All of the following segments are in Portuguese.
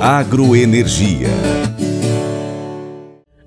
Agroenergia.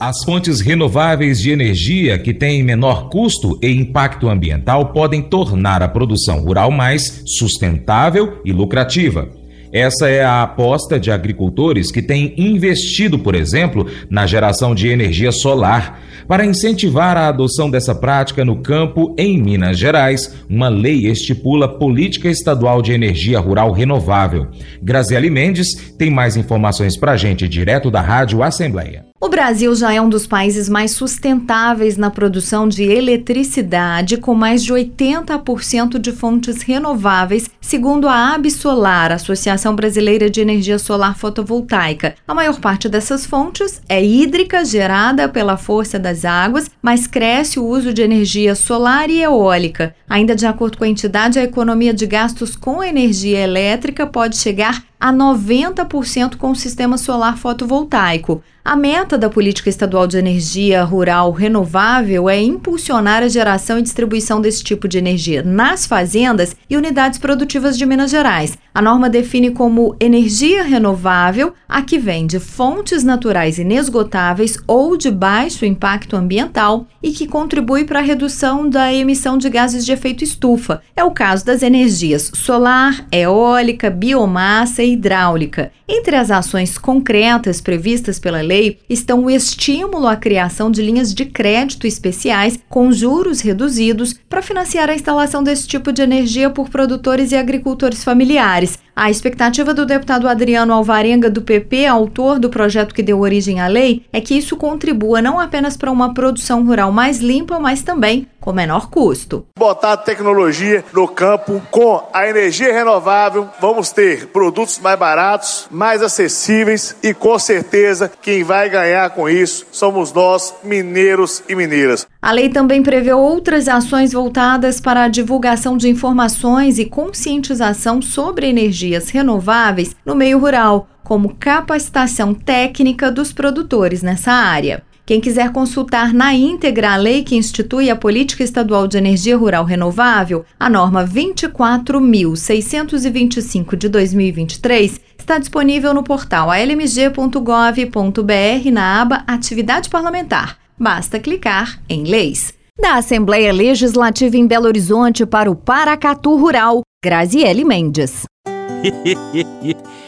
As fontes renováveis de energia que têm menor custo e impacto ambiental podem tornar a produção rural mais sustentável e lucrativa. Essa é a aposta de agricultores que têm investido, por exemplo, na geração de energia solar. Para incentivar a adoção dessa prática no campo em Minas Gerais, uma lei estipula política estadual de energia rural renovável. Graziele Mendes tem mais informações para a gente direto da Rádio Assembleia. O Brasil já é um dos países mais sustentáveis na produção de eletricidade, com mais de 80% de fontes renováveis, segundo a Absolar, Associação Brasileira de Energia Solar Fotovoltaica. A maior parte dessas fontes é hídrica, gerada pela força das águas, mas cresce o uso de energia solar e eólica. Ainda de acordo com a entidade, a economia de gastos com energia elétrica pode chegar a 90% com o sistema solar fotovoltaico. A meta da Política Estadual de Energia Rural Renovável é impulsionar a geração e distribuição desse tipo de energia nas fazendas e unidades produtivas de Minas Gerais. A norma define como energia renovável a que vem de fontes naturais inesgotáveis ou de baixo impacto ambiental e que contribui para a redução da emissão de gases de efeito estufa. É o caso das energias solar, eólica, biomassa hidráulica. Entre as ações concretas previstas pela lei estão o estímulo à criação de linhas de crédito especiais com juros reduzidos para financiar a instalação desse tipo de energia por produtores e agricultores familiares. A expectativa do deputado Adriano Alvarenga, do PP, autor do projeto que deu origem à lei, é que isso contribua não apenas para uma produção rural mais limpa, mas também com menor custo. Botar tecnologia no campo com a energia renovável, vamos ter produtos mais baratos, mais acessíveis e com certeza quem vai ganhar com isso somos nós, mineiros e mineiras. A lei também prevê outras ações voltadas para a divulgação de informações e conscientização sobre energias renováveis no meio rural, como capacitação técnica dos produtores nessa área. Quem quiser consultar na íntegra a lei que institui a Política Estadual de Energia Rural Renovável, a norma 24.625 de 2023, está disponível no portal almg.gov.br na aba Atividade Parlamentar. Basta clicar em Leis. Da Assembleia Legislativa em Belo Horizonte para o Paracatu Rural, Graziele Mendes.